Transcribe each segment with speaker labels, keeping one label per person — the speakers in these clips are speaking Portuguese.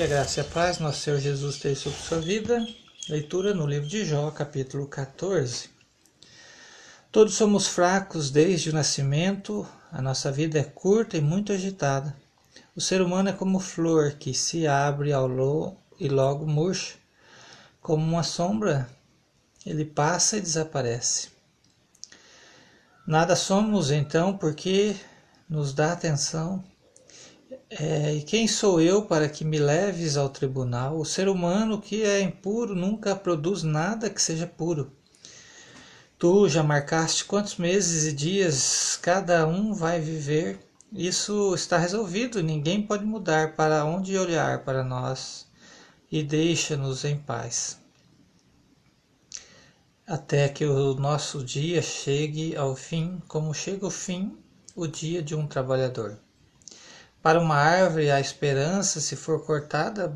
Speaker 1: Que a graça e a paz, nosso Senhor Jesus, esteja sobre sua vida. Leitura no livro de Jó, capítulo 14. Todos somos fracos desde o nascimento, a nossa vida é curta e muito agitada. O ser humano é como flor que se abre ao longo e logo murcha. Como uma sombra, ele passa e desaparece. Nada somos então porque nos dá atenção é, e quem sou eu para que me leves ao tribunal? O ser humano que é impuro nunca produz nada que seja puro. Tu já marcaste quantos meses e dias cada um vai viver? Isso está resolvido, ninguém pode mudar para onde olhar para nós e deixa-nos em paz. Até que o nosso dia chegue ao fim, como chega o fim, o dia de um trabalhador. Para uma árvore, a esperança, se for cortada,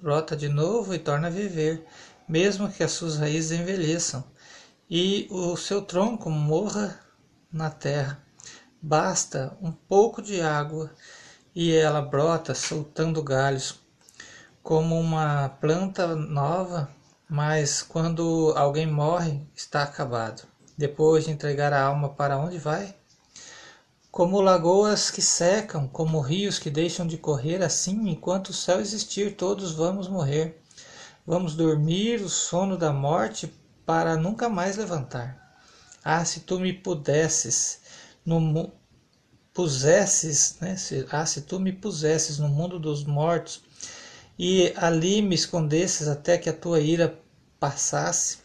Speaker 1: brota de novo e torna a viver, mesmo que as suas raízes envelheçam e o seu tronco morra na terra. Basta um pouco de água e ela brota soltando galhos, como uma planta nova, mas quando alguém morre, está acabado. Depois de entregar a alma, para onde vai? Como lagoas que secam, como rios que deixam de correr, assim, enquanto o céu existir, todos vamos morrer. Vamos dormir o sono da morte para nunca mais levantar. Ah, se tu me pudesses, no pusesses, né? Se, ah, se tu me pusesses no mundo dos mortos e ali me escondesses até que a tua ira passasse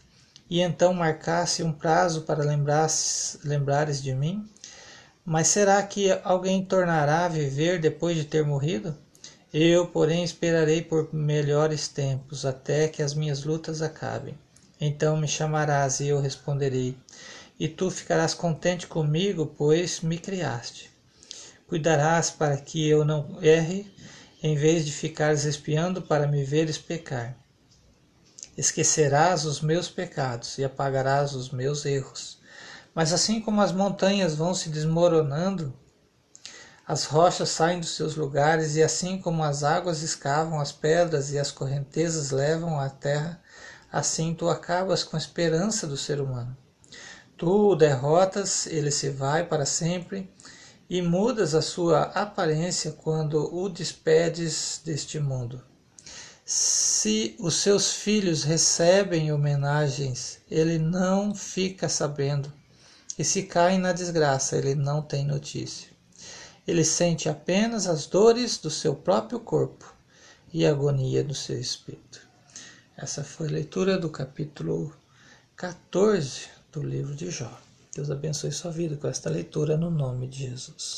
Speaker 1: e então marcasse um prazo para lembrares, lembrares de mim, mas será que alguém tornará a viver depois de ter morrido? Eu, porém, esperarei por melhores tempos, até que as minhas lutas acabem. Então me chamarás e eu responderei, e tu ficarás contente comigo, pois me criaste. Cuidarás para que eu não erre, em vez de ficares espiando para me veres pecar. Esquecerás os meus pecados e apagarás os meus erros. Mas assim como as montanhas vão se desmoronando, as rochas saem dos seus lugares, e assim como as águas escavam as pedras e as correntezas levam a terra, assim tu acabas com a esperança do ser humano. Tu o derrotas, ele se vai para sempre, e mudas a sua aparência quando o despedes deste mundo. Se os seus filhos recebem homenagens, ele não fica sabendo e se cai na desgraça, ele não tem notícia. Ele sente apenas as dores do seu próprio corpo e a agonia do seu espírito. Essa foi a leitura do capítulo 14 do livro de Jó. Deus abençoe sua vida com esta leitura no nome de Jesus.